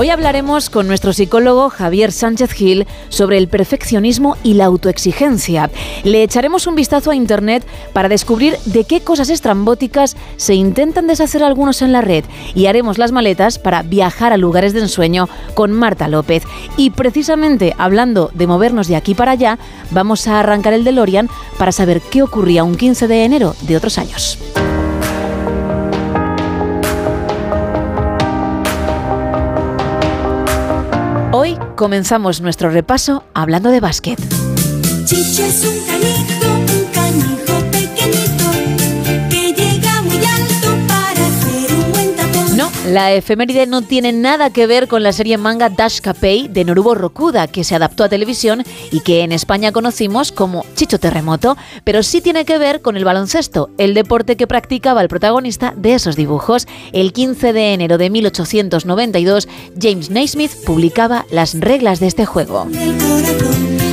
Hoy hablaremos con nuestro psicólogo Javier Sánchez Gil sobre el perfeccionismo y la autoexigencia. Le echaremos un vistazo a Internet para descubrir de qué cosas estrambóticas se intentan deshacer algunos en la red y haremos las maletas para viajar a lugares de ensueño con Marta López. Y precisamente hablando de movernos de aquí para allá, vamos a arrancar el DeLorean para saber qué ocurría un 15 de enero de otros años. Hoy comenzamos nuestro repaso hablando de básquet. La efeméride no tiene nada que ver con la serie manga Dash Capei de Norubo Rokuda, que se adaptó a televisión y que en España conocimos como Chicho Terremoto, pero sí tiene que ver con el baloncesto, el deporte que practicaba el protagonista de esos dibujos. El 15 de enero de 1892, James Naismith publicaba las reglas de este juego.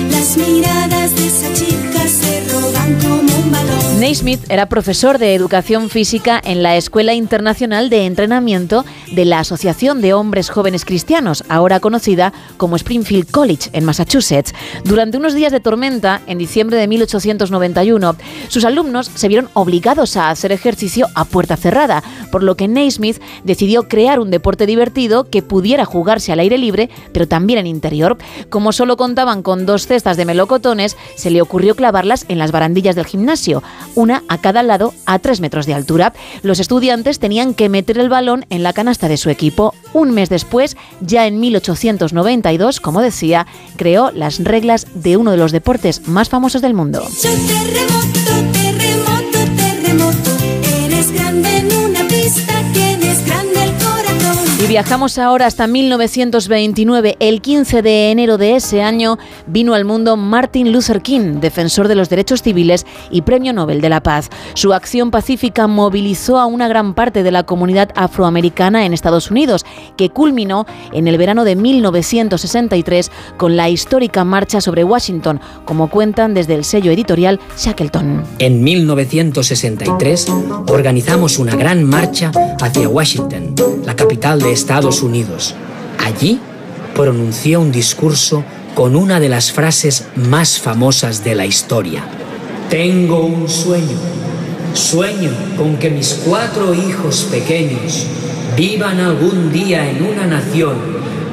Las miradas de esa chica se roban como un balón. Naismith era profesor de educación física en la Escuela Internacional de Entrenamiento de la Asociación de Hombres Jóvenes Cristianos, ahora conocida como Springfield College en Massachusetts. Durante unos días de tormenta, en diciembre de 1891, sus alumnos se vieron obligados a hacer ejercicio a puerta cerrada, por lo que Naismith decidió crear un deporte divertido que pudiera jugarse al aire libre, pero también en interior. Como solo contaban con dos cestas de melocotones, se le ocurrió clavarlas en las barandillas del gimnasio, una a cada lado a tres metros de altura. Los estudiantes tenían que meter el balón en la canasta de su equipo. Un mes después, ya en 1892, como decía, creó las reglas de uno de los deportes más famosos del mundo. Viajamos ahora hasta 1929. El 15 de enero de ese año vino al mundo Martin Luther King, defensor de los derechos civiles y Premio Nobel de la Paz. Su acción pacífica movilizó a una gran parte de la comunidad afroamericana en Estados Unidos, que culminó en el verano de 1963 con la histórica marcha sobre Washington, como cuentan desde el sello editorial Shackleton. En 1963 organizamos una gran marcha hacia Washington, la capital de Estados Unidos. Allí pronunció un discurso con una de las frases más famosas de la historia. Tengo un sueño. Sueño con que mis cuatro hijos pequeños vivan algún día en una nación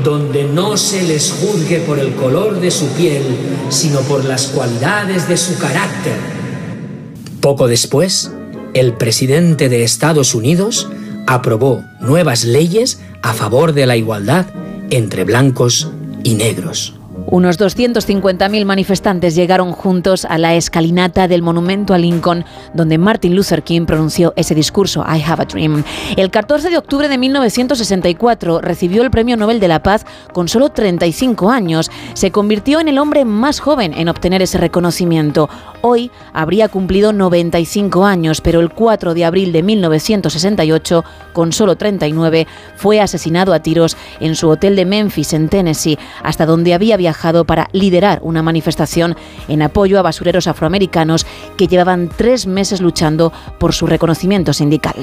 donde no se les juzgue por el color de su piel, sino por las cualidades de su carácter. Poco después, el presidente de Estados Unidos aprobó nuevas leyes a favor de la igualdad entre blancos y negros. Unos 250.000 manifestantes llegaron juntos a la escalinata del monumento a Lincoln, donde Martin Luther King pronunció ese discurso, I Have a Dream. El 14 de octubre de 1964 recibió el Premio Nobel de la Paz con solo 35 años. Se convirtió en el hombre más joven en obtener ese reconocimiento. Hoy habría cumplido 95 años, pero el 4 de abril de 1968, con solo 39, fue asesinado a tiros en su hotel de Memphis, en Tennessee, hasta donde había viajado para liderar una manifestación en apoyo a basureros afroamericanos que llevaban tres meses luchando por su reconocimiento sindical.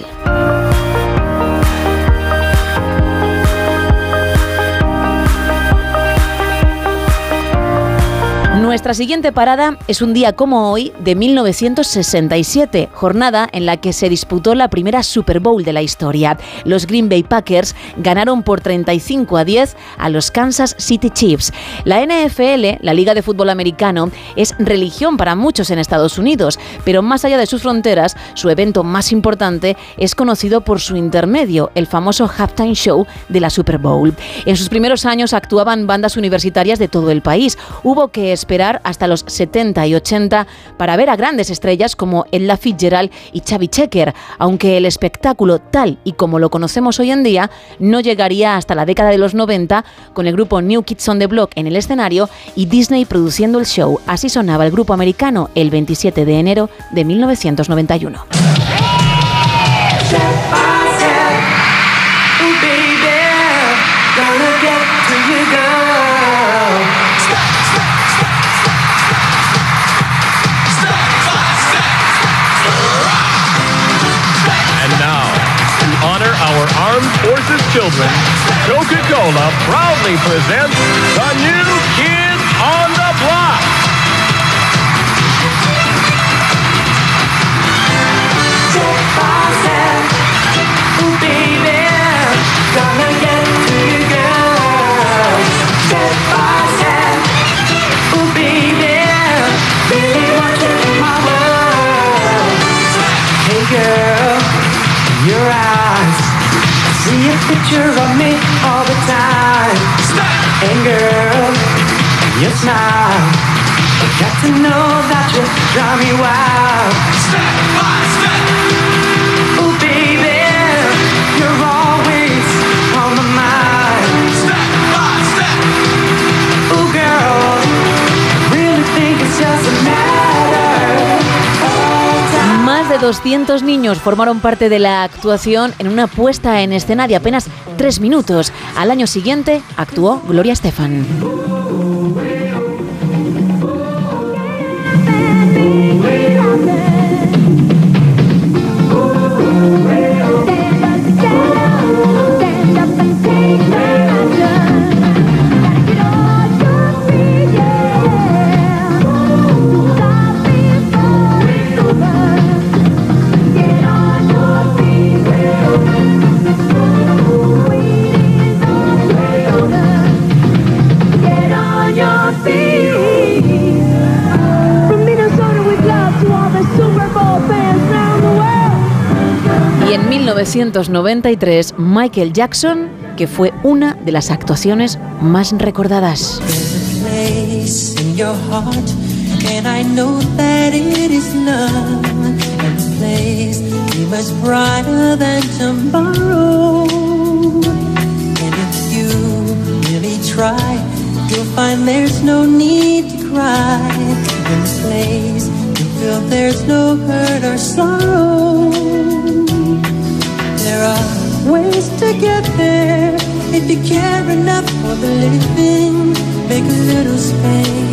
Nuestra siguiente parada es un día como hoy de 1967, jornada en la que se disputó la primera Super Bowl de la historia. Los Green Bay Packers ganaron por 35 a 10 a los Kansas City Chiefs. La NFL, la Liga de Fútbol Americano, es religión para muchos en Estados Unidos, pero más allá de sus fronteras, su evento más importante es conocido por su intermedio, el famoso halftime show de la Super Bowl. En sus primeros años actuaban bandas universitarias de todo el país. Hubo que esperar hasta los 70 y 80 para ver a grandes estrellas como Ella Fitzgerald y Xavi Checker, aunque el espectáculo tal y como lo conocemos hoy en día no llegaría hasta la década de los 90 con el grupo New Kids on the Block en el escenario y Disney produciendo el show. Así sonaba el grupo americano el 27 de enero de 1991. Children, Coca-Cola proudly presents the new picture of me all the time. And girl, your smile. I got to know that you drive me wild. Oh 200 niños formaron parte de la actuación en una puesta en escena de apenas tres minutos. Al año siguiente actuó Gloria Estefan. 1993, Michael Jackson, que fue una de las actuaciones más recordadas. there's no hurt or sorrow. There are ways to get there if you care enough for the living. Make a little space,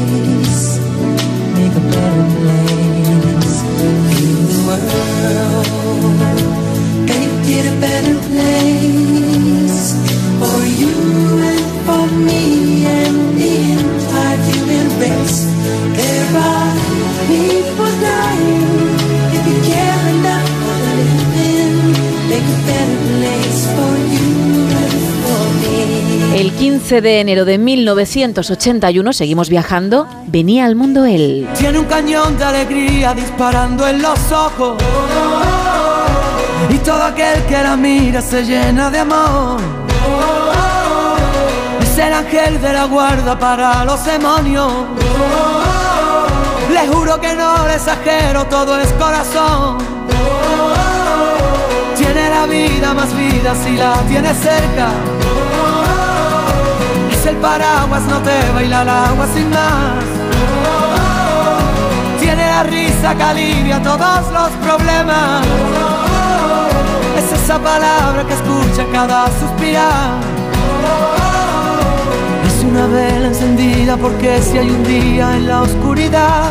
15 de enero de 1981, seguimos viajando, venía al mundo él. Tiene un cañón de alegría disparando en los ojos. Y todo aquel que la mira se llena de amor. Es el ángel de la guarda para los demonios. Le juro que no le exagero, todo es corazón. Tiene la vida más vida si la tiene cerca. Paraguas, no te baila el agua sin más. Tiene la risa que alivia todos los problemas. Es esa palabra que escucha cada suspirar. Es una vela encendida porque si hay un día en la oscuridad,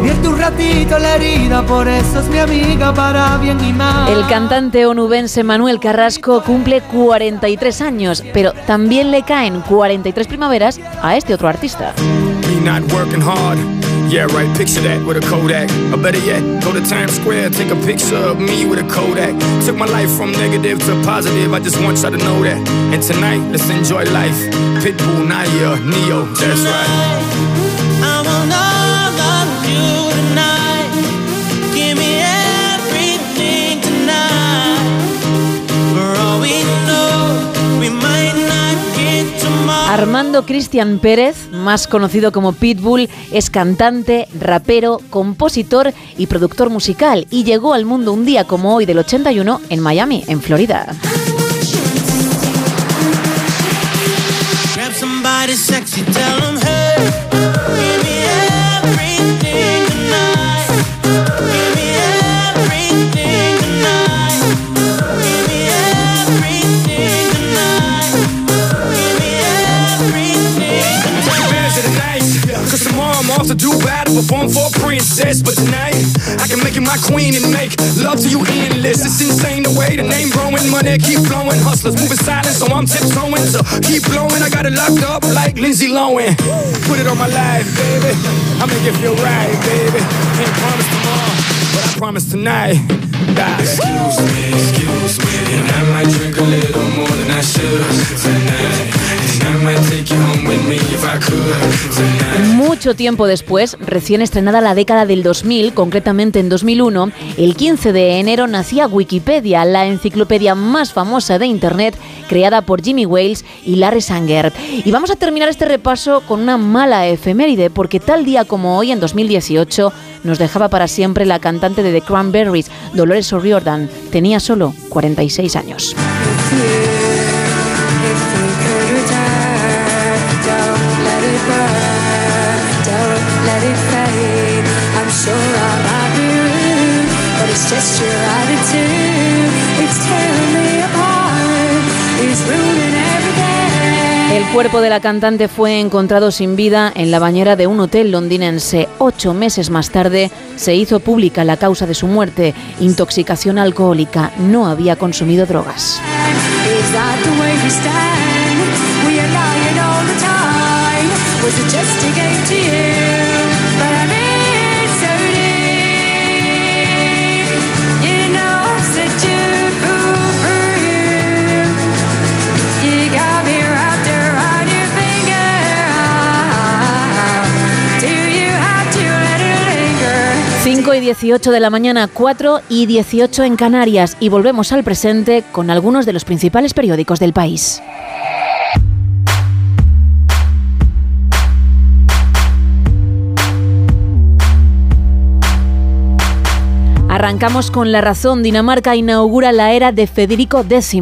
vierte un ratito la herida, por eso es mi amiga para bien y mal. El cantante onubense Manuel Carrasco cumple 43 años, pero también le caen 43 primaveras a este otro artista. Me not working hard. Yeah, right, picture that with a Kodak. Or better yet, go to Times Square, take a picture of me with a Kodak. Took my life from negative to positive, I just want y'all to know that. And tonight, let's enjoy life. Pitbull, Naya, Neo, that's right. Armando Cristian Pérez, más conocido como Pitbull, es cantante, rapero, compositor y productor musical y llegó al mundo un día como hoy del 81 en Miami, en Florida. Battle, perform for a princess. But tonight, I can make you my queen and make love to you endless. It's insane the way the name growing, money keep flowing. Hustlers moving silent, so I'm tiptoeing. So keep blowing, I got it locked up like Lindsay Lohan. Put it on my life, baby. I'ma give ride, baby. Can't promise tomorrow, but I promise tonight. Excuse me, excuse me, and I might drink a little more than I should tonight. Mucho tiempo después, recién estrenada la década del 2000, concretamente en 2001, el 15 de enero nacía Wikipedia, la enciclopedia más famosa de Internet, creada por Jimmy Wales y Larry Sanger. Y vamos a terminar este repaso con una mala efeméride, porque tal día como hoy, en 2018, nos dejaba para siempre la cantante de The Cranberries, Dolores O'Riordan. Tenía solo 46 años. El cuerpo de la cantante fue encontrado sin vida en la bañera de un hotel londinense. Ocho meses más tarde se hizo pública la causa de su muerte, intoxicación alcohólica. No había consumido drogas. Was it just a game to you? 5 y 18 de la mañana, 4 y 18 en Canarias y volvemos al presente con algunos de los principales periódicos del país. Arrancamos con la razón. Dinamarca inaugura la era de Federico X.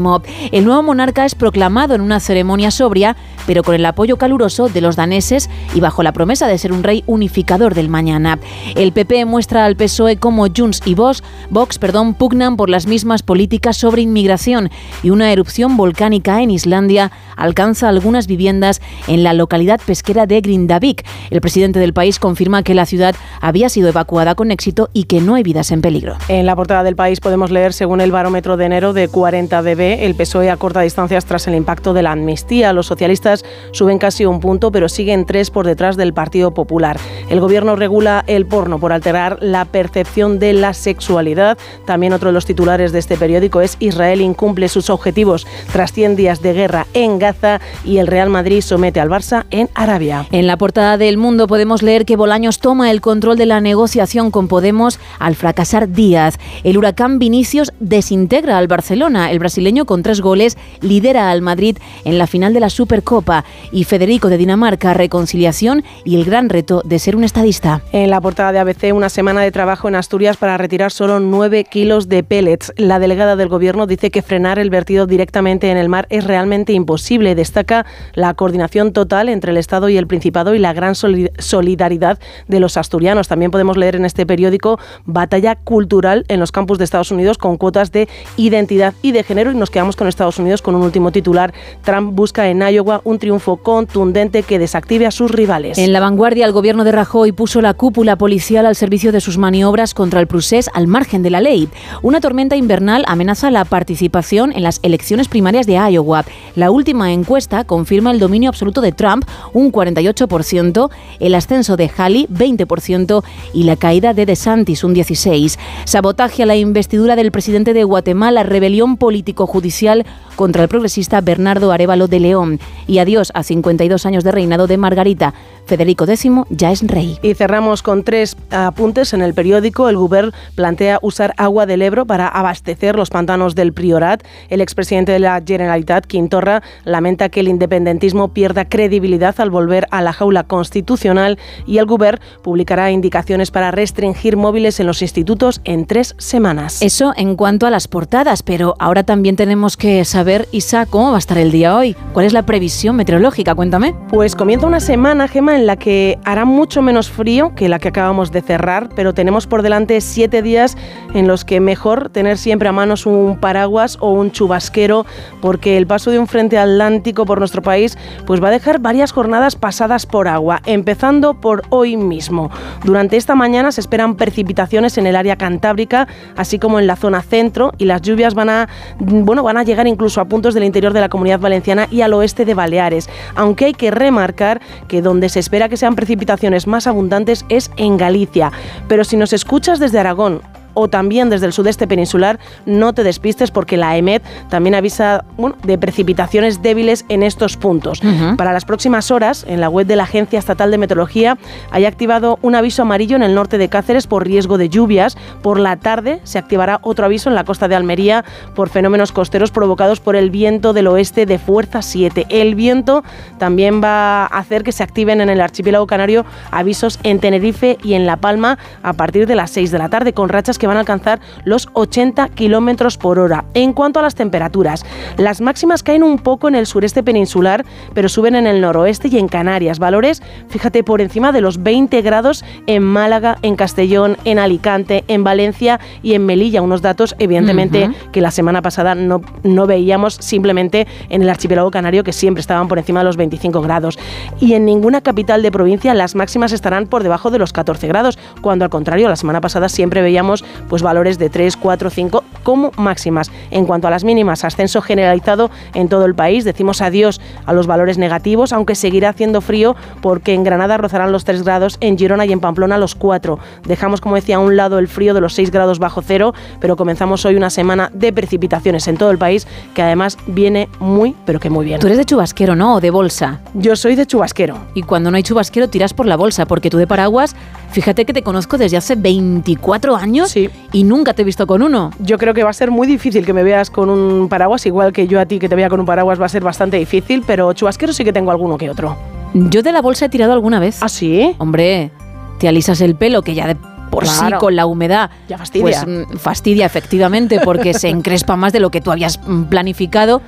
El nuevo monarca es proclamado en una ceremonia sobria, pero con el apoyo caluroso de los daneses y bajo la promesa de ser un rey unificador del mañana. El PP muestra al PSOE como Junts y Vox, Vox perdón, pugnan por las mismas políticas sobre inmigración y una erupción volcánica en Islandia alcanza algunas viviendas en la localidad pesquera de Grindavik. El presidente del país confirma que la ciudad había sido evacuada con éxito y que no hay vidas en peligro. En la portada del país podemos leer, según el barómetro de enero de 40 dB, el PSOE acorta distancias tras el impacto de la amnistía. Los socialistas suben casi un punto, pero siguen tres por detrás del Partido Popular. El gobierno regula el porno por alterar la percepción de la sexualidad. También otro de los titulares de este periódico es Israel incumple sus objetivos tras 100 días de guerra en Gaza y el Real Madrid somete al Barça en Arabia. En la portada del Mundo podemos leer que Bolaños toma el control de la negociación con Podemos al fracasar Díaz. El huracán Vinicius desintegra al Barcelona. El brasileño con tres goles lidera al Madrid en la final de la Supercopa. Y Federico de Dinamarca, reconciliación y el gran reto de ser un estadista. En la portada de ABC, una semana de trabajo en Asturias para retirar solo 9 kilos de pellets. La delegada del gobierno dice que frenar el vertido directamente en el mar es realmente imposible. Destaca la coordinación total entre el Estado y el Principado y la gran soli- solidaridad de los asturianos. También podemos leer en este periódico batalla cultural en los campus de Estados Unidos con cuotas de identidad y de género. Y nos quedamos con Estados Unidos con un último titular. Trump busca en Iowa un triunfo contundente que desactive a sus rivales. En la vanguardia, el gobierno de Rajoy puso la cúpula policial al servicio de sus maniobras contra el procés al margen de la ley. Una tormenta invernal amenaza la participación en las elecciones primarias de Iowa. La última encuesta confirma el dominio absoluto de Trump, un 48%, el ascenso de Haley, 20%, y la caída de DeSantis, un 16%. Sabotaje a la investidura del presidente de Guatemala, rebelión político-judicial contra el progresista Bernardo Arevalo de León y adiós a 52 años de reinado de Margarita. Federico X ya es rey. Y cerramos con tres apuntes en el periódico. El Govern plantea usar agua del Ebro para abastecer los pantanos del Priorat. El expresidente de la Generalitat, Quintorra, lamenta que el independentismo pierda credibilidad al volver a la jaula constitucional y el Govern publicará indicaciones para restringir móviles en los institutos en tres semanas. Eso en cuanto a las portadas, pero ahora también tenemos que saber, Isa, cómo va a estar el día hoy. ¿Cuál es la previsión meteorológica? Cuéntame. Pues comienza una semana, Gema, en la que hará mucho menos frío que la que acabamos de cerrar, pero tenemos por delante siete días en los que mejor tener siempre a manos un paraguas o un chubasquero, porque el paso de un frente atlántico por nuestro país pues va a dejar varias jornadas pasadas por agua, empezando por hoy mismo. Durante esta mañana se esperan precipitaciones en el área cantábrica, así como en la zona centro, y las lluvias van a, bueno, van a llegar incluso a puntos del interior de la comunidad valenciana y al oeste de Baleares, aunque hay que remarcar que donde se espera que sean precipitaciones más abundantes es en Galicia. Pero si nos escuchas desde Aragón o también desde el sudeste peninsular, no te despistes porque la EMET también avisa bueno, de precipitaciones débiles en estos puntos. Para las próximas horas, en la web de la Agencia Estatal de Meteorología, hay activado un aviso amarillo en el norte de Cáceres por riesgo de lluvias. Por la tarde se activará otro aviso en la costa de Almería por fenómenos costeros provocados por el viento del oeste de fuerza 7. El viento también va a hacer que se activen en el archipiélago canario avisos en Tenerife y en La Palma a partir de las 6 de la tarde, con rachas que van a alcanzar los 80 kilómetros por hora. En cuanto a las temperaturas, las máximas caen un poco en el sureste peninsular, pero suben en el noroeste y en Canarias. Valores, fíjate, por encima de los 20 grados en Málaga, en Castellón, en Alicante, en Valencia y en Melilla. Unos datos, evidentemente, que la semana pasada no, no veíamos simplemente en el archipiélago canario, que siempre estaban por encima de los 25 grados. Y en ninguna capital de provincia las máximas estarán por debajo de los 14 grados, cuando al contrario, la semana pasada siempre veíamos pues valores de 3, 4, 5 como máximas. En cuanto a las mínimas, ascenso generalizado en todo el país. Decimos adiós a los valores negativos, aunque seguirá haciendo frío porque en Granada rozarán los 3 grados, en Girona y en Pamplona los 4. Dejamos, como decía, a un lado el frío de los 6 grados bajo cero, pero comenzamos hoy una semana de precipitaciones en todo el país que además viene muy, pero que muy bien. Tú eres de chubasquero, ¿no? O de bolsa. Yo soy de chubasquero. Y cuando no hay chubasquero tiras por la bolsa, porque tú de paraguas, fíjate que te conozco desde hace 24 años Sí. y nunca te he visto con uno. Yo creo que va a ser muy difícil que me veas con un paraguas, igual que yo a ti que te vea con un paraguas va a ser bastante difícil, pero chubasquero sí que tengo alguno que otro. Yo de la bolsa he tirado alguna vez. ¿Ah, sí? Hombre, te alisas el pelo, que ya de por sí con la humedad Ya fastidia. Pues mm, fastidia efectivamente porque se encrespa más de lo que tú habías mm, planificado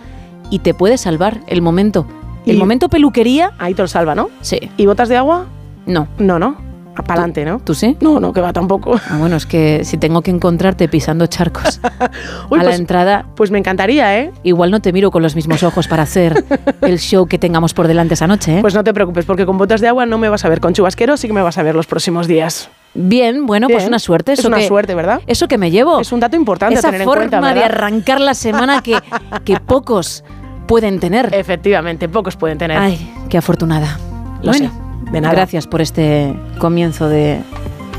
y te puede salvar el momento. El Y- momento peluquería, Ahí te lo salva, ¿no? sí. ¿Y botas de agua? No. No, no. Para adelante, ¿no? ¿Tú sí? No, no, que va tampoco. Ah, bueno, es que si tengo que encontrarte pisando charcos Uy, a la pues, entrada, pues me encantaría, ¿eh? igual no te miro con los mismos ojos para hacer el show que tengamos por delante esa noche. ¿eh? Pues no te preocupes, porque con botas de agua no me vas a ver. Con chubasquero sí que me vas a ver los próximos días. Bien, bueno, pues una suerte. Es Eso una que- suerte, ¿verdad? Eso que me llevo. Es un dato importante a Esa tener en forma cuenta, de arrancar la semana que, que pocos pueden tener. Efectivamente, pocos pueden tener. Ay, qué afortunada. Lo bueno, sé, de nada. gracias por este comienzo de,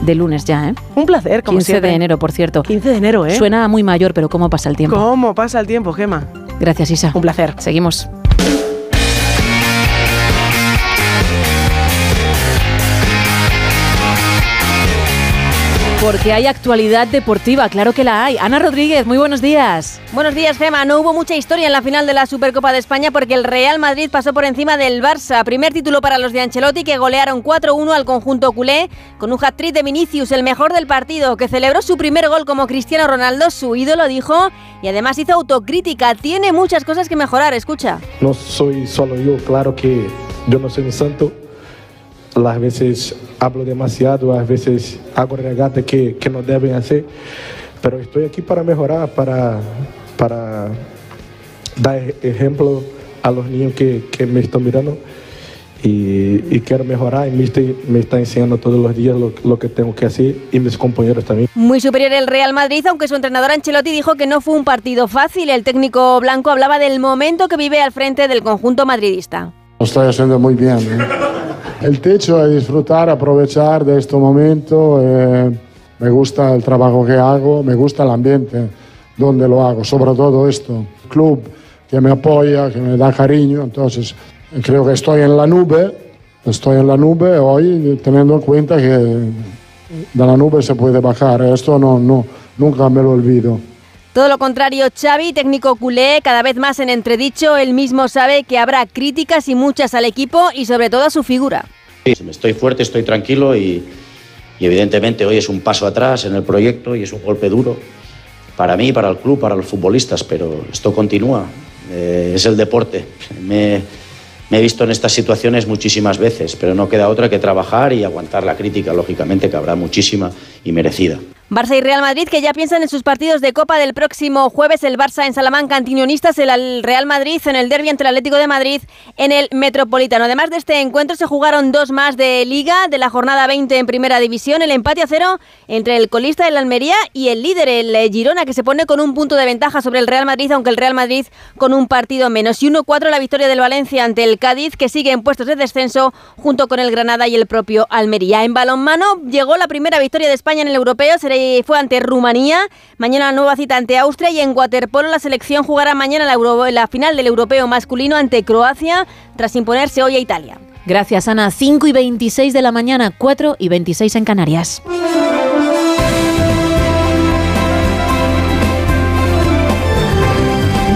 de lunes ya, ¿eh? Un placer, como 15 siempre. de enero, por cierto. 15 de enero, ¿eh? Suena muy mayor, pero ¿cómo pasa el tiempo? ¿Cómo pasa el tiempo, Gema? Gracias, Isa. Un placer. Seguimos. Porque hay actualidad deportiva, claro que la hay. Ana Rodríguez, muy buenos días. Buenos días, Gema. No hubo mucha historia en la final de la Supercopa de España porque el Real Madrid pasó por encima del Barça. Primer título para los de Ancelotti que golearon 4-1 al conjunto culé con un hat-trick de Vinicius, el mejor del partido, que celebró su primer gol como Cristiano Ronaldo, su ídolo dijo, y además hizo autocrítica. Tiene muchas cosas que mejorar, escucha. No soy solo yo, claro que yo no soy un santo. Las veces hablo demasiado, a veces hago regatas que, que no deben hacer, pero estoy aquí para mejorar, para, para dar ej- ejemplo a los niños que, que me están mirando y, y quiero mejorar y me está, me está enseñando todos los días lo, lo que tengo que hacer y mis compañeros también. Muy superior el Real Madrid, aunque su entrenador Ancelotti dijo que no fue un partido fácil. El técnico blanco hablaba del momento que vive al frente del conjunto madridista. Lo estoy haciendo muy bien. ¿eh? El techo es disfrutar, aprovechar de este momento. eh, me gusta el trabajo que hago, me gusta el ambiente donde lo hago, sobre todo esto. Club que me apoya, que me da cariño, entonces creo que estoy en la nube Estoy en la nube hoy teniendo en cuenta que de la nube se puede bajar. Esto no, no, nunca me lo olvido. Todo lo contrario, Xavi, técnico culé, cada vez más en entredicho, él mismo sabe que habrá críticas y muchas al equipo y sobre todo a su figura. Estoy fuerte, estoy tranquilo y, evidentemente hoy es un paso atrás en el proyecto y es un golpe duro para mí, para el club, para los futbolistas, pero esto continúa, eh, es el deporte. Me he visto en estas situaciones muchísimas veces, pero no queda otra que trabajar y aguantar la crítica, lógicamente, que habrá muchísima y merecida. Barça y Real Madrid que ya piensan en sus partidos de Copa del próximo jueves, el Barça en Salamanca antiunionistas, el Real Madrid en el derbi ante el Atlético de Madrid en el Metropolitano. Además de este encuentro se jugaron dos más de Liga de la jornada 20 en Primera División, el empate a cero entre el colista del Almería y el líder, el eh, Girona, que se pone con un punto de ventaja sobre el Real Madrid, aunque el Real Madrid con un partido menos. Y 1-4 la victoria del Valencia ante el Cádiz, que sigue en puestos de descenso junto con el Granada y el propio Almería. En balonmano llegó la primera victoria de España en el europeo, será fue ante Rumanía, mañana la nueva cita ante Austria y en waterpolo la selección jugará mañana la, Euro- la final del europeo masculino ante Croacia tras imponerse hoy a Italia. Gracias, Ana. 5 y 26 de la mañana, 4 y 26 en Canarias.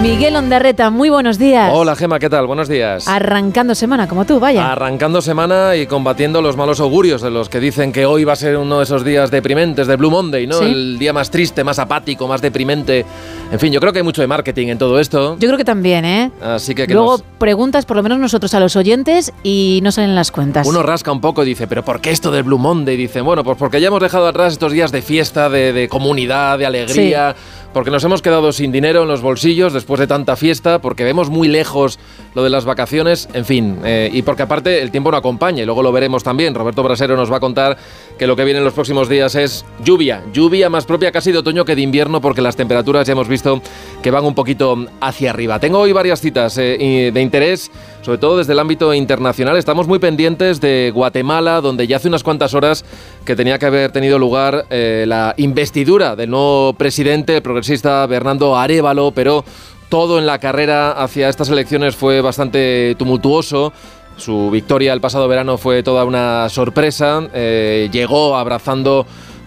Miguel Ondarreta, muy buenos días. Hola Gema, ¿qué tal? Buenos días. Arrancando semana como tú, vaya. Arrancando semana y combatiendo los malos augurios de los que dicen que hoy va a ser uno de esos días deprimentes de Blue Monday, ¿no? Sí. El día más triste, más apático, más deprimente. En fin, yo creo que hay mucho de marketing en todo esto. Yo creo que también, ¿eh? Así que, que Luego nos- preguntas, por lo menos nosotros, a los oyentes y no salen las cuentas. uno rasca un poco y dice, ¿pero por qué esto del Blue Monday? Dicen, bueno, pues porque ya hemos dejado atrás estos días de fiesta, de, de comunidad, de alegría. Porque nos hemos quedado sin dinero en los bolsillos después de tanta fiesta, porque vemos muy lejos lo de las vacaciones, en fin, eh, y porque aparte el tiempo no acompaña, y luego lo veremos también. Roberto Brasero nos va a contar que lo que viene en los próximos días es lluvia, lluvia más propia casi de otoño que de invierno, porque las temperaturas ya hemos visto que van un poquito hacia arriba. Tengo hoy varias citas eh, de interés, sobre todo desde el ámbito internacional. Estamos muy pendientes de Guatemala, donde ya hace unas cuantas horas que tenía que haber tenido lugar eh, la investidura del nuevo presidente, el progresista Bernardo Arevalo, pero todo en la carrera hacia estas elecciones fue bastante tumultuoso. Su victoria el pasado verano fue toda una sorpresa. eh, llegó abrazando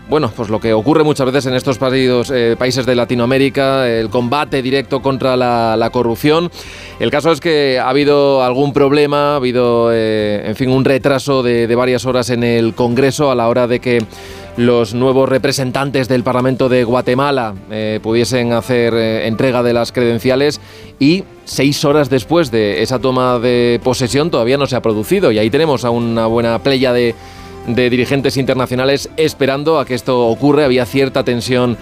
bueno, pues lo que ocurre muchas veces en estos países, eh, países de Latinoamérica, el combate directo contra la, la corrupción. El caso es que ha habido algún problema, ha habido, eh, en fin, un retraso de varias horas en el Congreso a la hora de que los nuevos representantes del Parlamento de Guatemala eh, pudiesen hacer eh, entrega de las credenciales y seis horas después de esa toma de posesión todavía no se ha producido y ahí tenemos a una buena playa de de dirigentes internacionales esperando a que esto ocurra. Había cierta tensión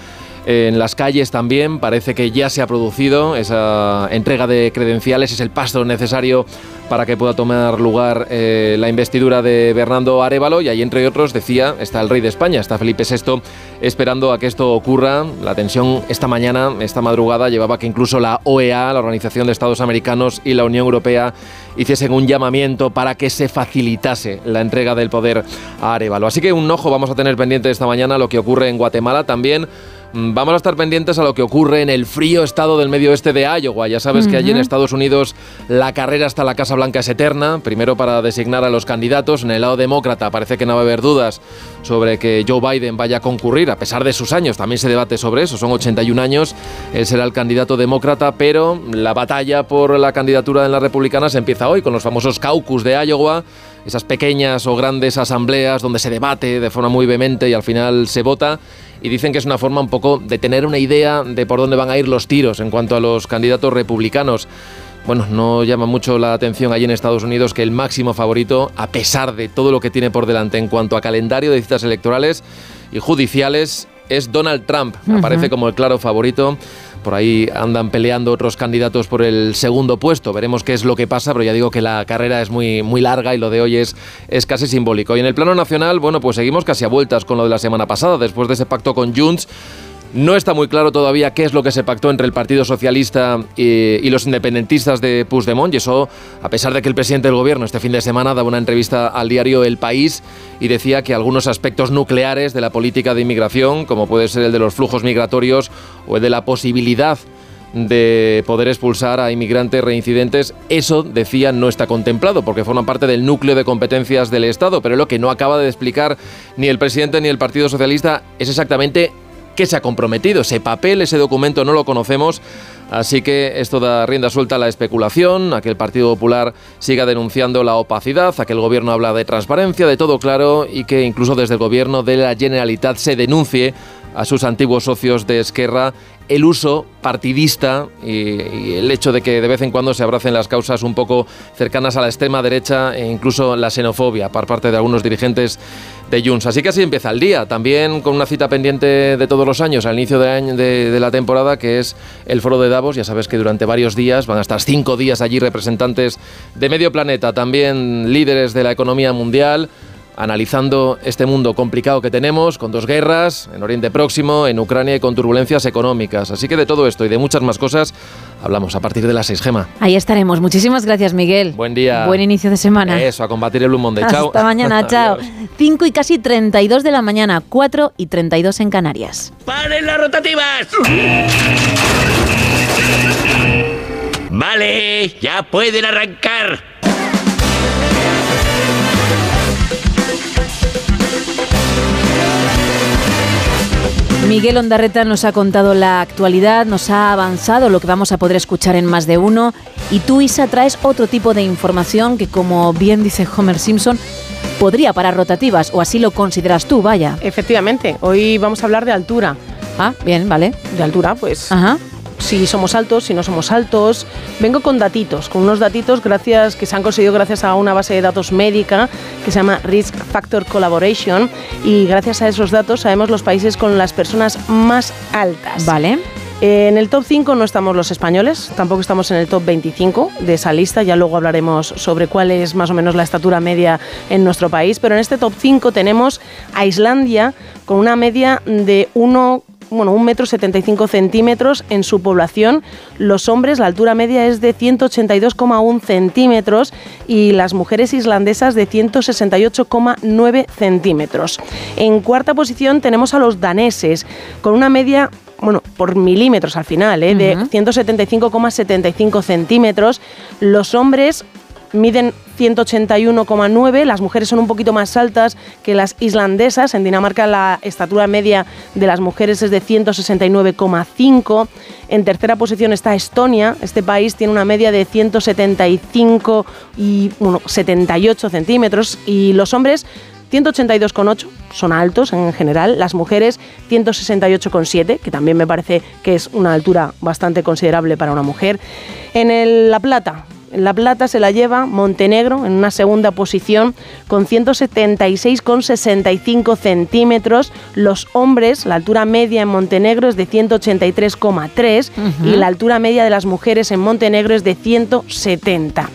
en las calles también. Parece que ya se ha producido esa entrega de credenciales. Es el paso necesario para que pueda tomar lugar eh, la investidura de Bernardo Arevalo. Y ahí, entre otros, decía, está el rey de España, está Felipe VI, esperando a que esto ocurra. La tensión esta mañana, esta madrugada, llevaba que incluso la OEA, la Organización de Estados Americanos, y la Unión Europea hiciesen un llamamiento para que se facilitase la entrega del poder a Arevalo. Así que un ojo vamos a tener pendiente esta mañana lo que ocurre en Guatemala también. Mm, Vamos a estar pendientes a lo que ocurre en el frío estado del medio oeste de Iowa. Ya sabes que allí en. Estados Unidos la carrera hasta la Casa Blanca es eterna. Primero para designar a los candidatos. En el lado demócrata parece que no va a haber dudas sobre que Joe Biden vaya a concurrir, a pesar de sus años. También se debate sobre eso. Son 81 años. Él será el candidato demócrata, pero la batalla por la candidatura en las republicanas empieza hoy con los famosos caucus de Iowa. Esas pequeñas o grandes asambleas donde se debate de forma muy vehemente y al final se vota y dicen que es una forma un poco de tener una idea de por dónde van a ir los tiros en cuanto a los candidatos republicanos. Bueno, no llama mucho la atención allí en Estados Unidos que el máximo favorito, a pesar de todo lo que tiene por delante en cuanto a calendario de citas electorales y judiciales, es Donald Trump. Aparece como el claro favorito. Por ahí andan peleando otros candidatos por el segundo puesto. Veremos qué es lo que pasa, pero ya digo que la carrera es muy, muy larga y lo de hoy es, es casi simbólico. Y en el plano nacional, bueno, pues seguimos casi a vueltas con lo de la semana pasada, después de ese pacto con Junts. No está muy claro todavía qué es lo que se pactó entre el Partido Socialista y, los independentistas de Puigdemont y eso a pesar de que el presidente del gobierno este fin de semana daba una entrevista al diario El País y decía que algunos aspectos nucleares de la política de inmigración, como puede ser el de los flujos migratorios o el de la posibilidad de poder expulsar a inmigrantes reincidentes. Eso, decía, no está contemplado porque forma parte del núcleo de competencias del Estado, pero lo que no acaba de explicar ni el presidente ni el Partido Socialista es exactamente qué se ha comprometido. Ese papel, ese documento no lo conocemos. Así que esto da rienda suelta a la especulación, a que el Partido Popular siga denunciando la opacidad, a que el gobierno habla de transparencia, de todo claro, y que incluso desde el gobierno de la Generalitat se denuncie a sus antiguos socios de Esquerra el uso partidista y, y el hecho de que de vez en cuando se abracen las causas un poco cercanas a la extrema derecha e incluso la xenofobia por parte de algunos dirigentes de Junts. Así que así empieza el día, también con una cita pendiente de todos los años al inicio de, año- de- de la temporada, que es el foro de Davos. Ya sabes que durante varios días van a estar cinco días allí representantes de medio planeta, también líderes de la economía mundial analizando este mundo complicado que tenemos, con dos guerras, en Oriente Próximo, en Ucrania y con turbulencias económicas. Así que de todo esto y de muchas más cosas hablamos a partir de las 6 Gema. Ahí estaremos. Muchísimas gracias, Miguel. Buen día. Buen inicio de semana. Eso, a combatir el Blue Monday. Chao. Hasta mañana, chao. Adiós. 5 y casi 32 de la mañana, 4 y 32 en Canarias. ¡Paren las rotativas! Vale, ya pueden arrancar. Miguel Ondarreta nos ha contado la actualidad, nos ha avanzado lo que vamos a poder escuchar en más de uno. Y tú, Isa, traes otro tipo de información que, como bien dice Homer Simpson, podría parar rotativas, o así lo consideras tú, vaya. Efectivamente, hoy vamos a hablar de altura. Ah, bien, vale. De altura, pues. Ajá. Si somos altos, si no somos altos. Vengo con datitos, con unos datitos gracias que se han conseguido gracias a una base de datos médica que se llama Risk Factor Collaboration y gracias a esos datos sabemos los países con las personas más altas. Vale. En el top 5 no estamos los españoles, tampoco estamos en el top 25 de esa lista, ya luego hablaremos sobre cuál es más o menos la estatura media en nuestro país, pero en este top 5 tenemos a Islandia con una media de 1 bueno, un metro 75 centímetros en su población. Los hombres, la altura media es de 182,1 centímetros y las mujeres islandesas de 168,9 centímetros. En cuarta posición tenemos a los daneses con una media bueno, por milímetros al final, ¿eh? de 175,75 centímetros. Los hombres miden 181,9, las mujeres son un poquito más altas que las islandesas. En Dinamarca la estatura media de las mujeres es de 169,5. En tercera posición está Estonia. Este país tiene una media de 175 y bueno, 78 centímetros y los hombres 182,8 son altos en general, las mujeres 168,7, que también me parece que es una altura bastante considerable para una mujer. En La Plata, La Plata se la lleva Montenegro en una segunda posición con 176,65 centímetros. Los hombres, la altura media en Montenegro es de 183,3 y la altura media de las mujeres en Montenegro es de 170.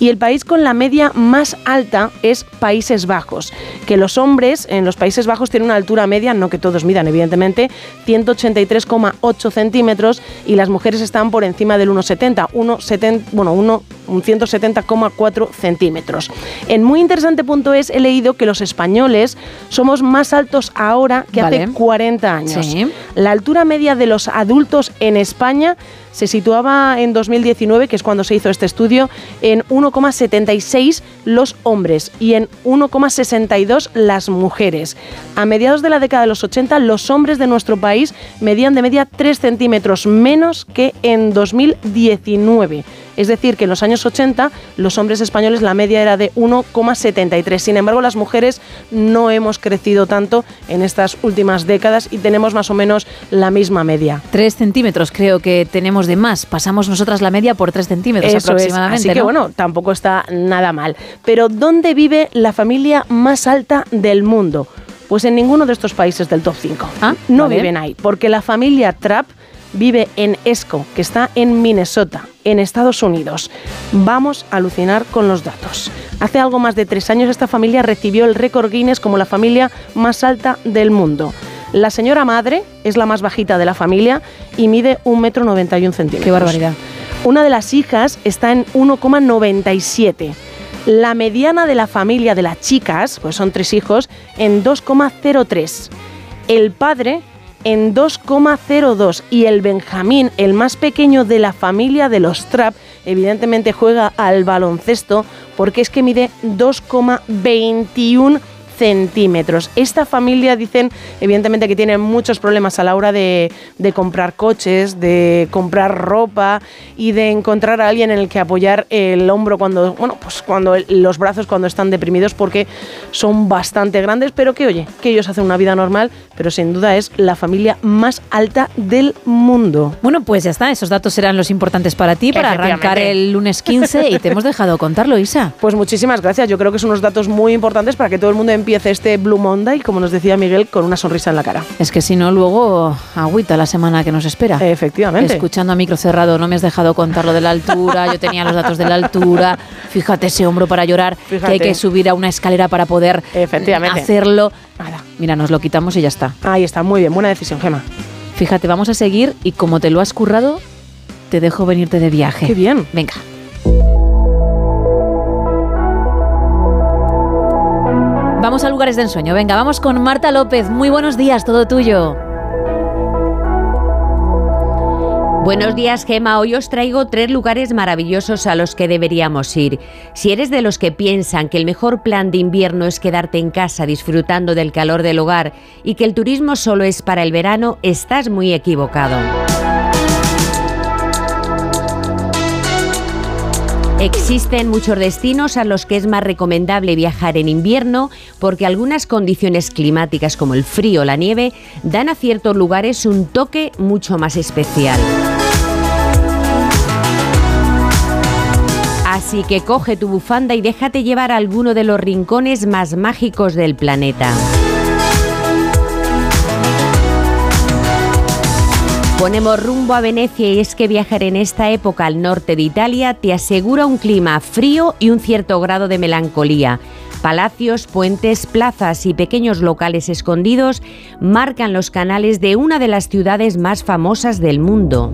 Y el país con la media más alta es Países Bajos, que los hombres en los Países Bajos tienen una altura media, no que todos midan evidentemente, 183,8 centímetros y las mujeres están por encima del 1,70, 1,70, bueno, un 170,4 centímetros. En muy interesante punto es, he leído que los españoles somos más altos ahora que Vale. hace 40 años. Sí. La altura media de los adultos en España se situaba en 2019, que es cuando se hizo este estudio, en 1,76 los hombres y en 1,62 las mujeres. A mediados de la década de los 80, los hombres de nuestro país medían de media 3 centímetros menos que en 2019. Es decir, que en los años 80 los hombres españoles la media era de 1,73. Sin embargo, las mujeres no hemos crecido tanto en estas últimas décadas y tenemos más o menos la misma media. 3 centímetros creo que tenemos de más. Pasamos nosotras la media por 3 centímetros Eso es. aproximadamente. Así que ¿no? bueno, tampoco está nada mal. Pero ¿dónde vive la familia más alta del mundo? Pues en ninguno de estos países del top 5. no vale. viven ahí, porque la familia Trapp vive en Esco, que está en Minnesota, en Estados Unidos. Vamos a alucinar con los datos. Hace algo más de tres años esta familia recibió el récord Guinness como la familia más alta del mundo. La señora madre es la más bajita de la familia y mide 1,91 m centímetros. Qué barbaridad. Una de las hijas está en 1,97. La mediana de la familia de las chicas, pues son tres hijos, en 2,03. El padre en 2,02 y el Benjamín, el más pequeño de la familia de los Trap, evidentemente juega al baloncesto porque es que mide 2,21 centímetros. Esta familia dicen evidentemente que tienen muchos problemas a la hora de, de comprar coches, de comprar ropa y de encontrar a alguien en el que apoyar el hombro cuando, bueno, pues cuando el- los brazos cuando están deprimidos porque son bastante grandes, pero que oye, que ellos hacen una vida normal, pero sin duda es la familia más alta del mundo. Bueno, pues ya está, esos datos serán los importantes para ti, para arrancar el lunes 15 y te hemos dejado contarlo, Isa. Pues muchísimas gracias. Yo creo que son unos datos muy importantes para que todo el mundo empiece este Blue Monday, como nos decía Miguel, con una sonrisa en la cara. Es que si no, luego agüita la semana que nos espera. Efectivamente. Escuchando a micro cerrado, no me has dejado contar lo de la altura, yo tenía los datos de la altura, fíjate ese hombro para llorar, que hay que subir a una escalera para poder Efectivamente. hacerlo. Mira, nos lo quitamos y ya está. Ahí está, muy bien, buena decisión, Gema. Fíjate, vamos a seguir y como te lo has currado, te dejo venirte de viaje. Qué bien. Venga. Vamos a lugares de ensueño. Venga, vamos con Marta López. Muy buenos días, todo tuyo. Buenos días, Gema. Hoy os traigo tres lugares maravillosos a los que deberíamos ir. Si eres de los que piensan que el mejor plan de invierno es quedarte en casa disfrutando del calor del hogar y que el turismo solo es para el verano, estás muy equivocado. Existen muchos destinos a los que es más recomendable viajar en invierno porque algunas condiciones climáticas como el frío o la nieve dan a ciertos lugares un toque mucho más especial. Así que coge tu bufanda y déjate llevar a alguno de los rincones más mágicos del planeta. Ponemos rumbo a Venecia y es que viajar en esta época al norte de Italia te asegura un clima frío y un cierto grado de melancolía. Palacios, puentes, plazas y pequeños locales escondidos marcan los canales de una de las ciudades más famosas del mundo.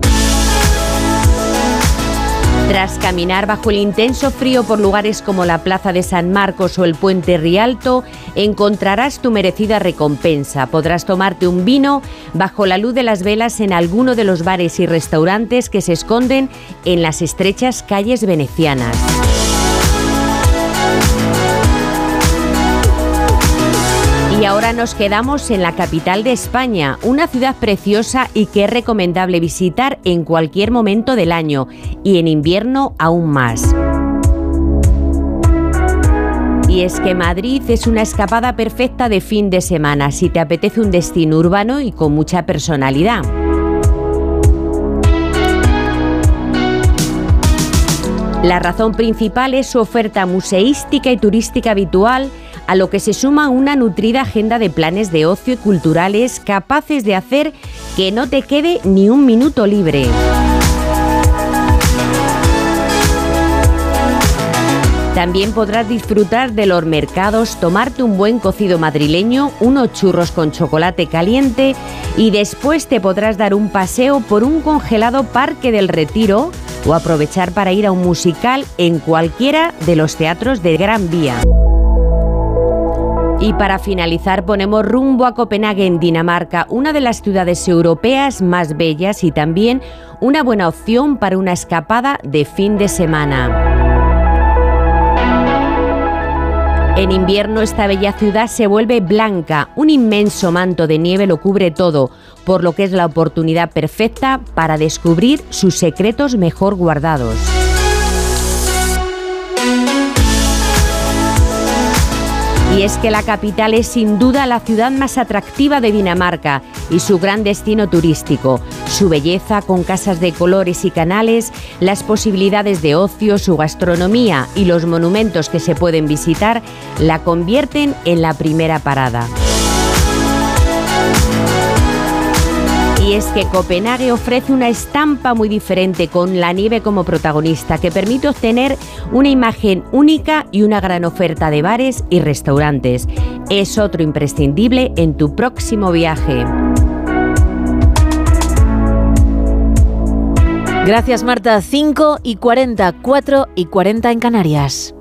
Tras caminar bajo el intenso frío por lugares como la Plaza de San Marcos o el Puente Rialto, encontrarás tu merecida recompensa. Podrás tomarte un vino bajo la luz de las velas en alguno de los bares y restaurantes que se esconden en las estrechas calles venecianas. Ahora nos quedamos en la capital de España, una ciudad preciosa y que es recomendable visitar en cualquier momento del año y en invierno aún más. Y es que Madrid es una escapada perfecta de fin de semana si te apetece un destino urbano y con mucha personalidad. La razón principal es su oferta museística y turística habitual, a lo que se suma una nutrida agenda de planes de ocio y culturales capaces de hacer que no te quede ni un minuto libre. También podrás disfrutar de los mercados, tomarte un buen cocido madrileño, unos churros con chocolate caliente y después te podrás dar un paseo por un congelado Parque del Retiro o aprovechar para ir a un musical en cualquiera de los teatros de Gran Vía. Y para finalizar ponemos rumbo a Copenhague en Dinamarca, una de las ciudades europeas más bellas y también una buena opción para una escapada de fin de semana. En invierno esta bella ciudad se vuelve blanca, un inmenso manto de nieve lo cubre todo, por lo que es la oportunidad perfecta para descubrir sus secretos mejor guardados. Y es que la capital es sin duda la ciudad más atractiva de Dinamarca y su gran destino turístico. Su belleza con casas de colores y canales, las posibilidades de ocio, su gastronomía y los monumentos que se pueden visitar la convierten en la primera parada. Es que Copenhague ofrece una estampa muy diferente con la nieve como protagonista que permite obtener una imagen única y una gran oferta de bares y restaurantes. Es otro imprescindible en tu próximo viaje. Gracias, Marta. 5 y 40, 4 y 40 en Canarias.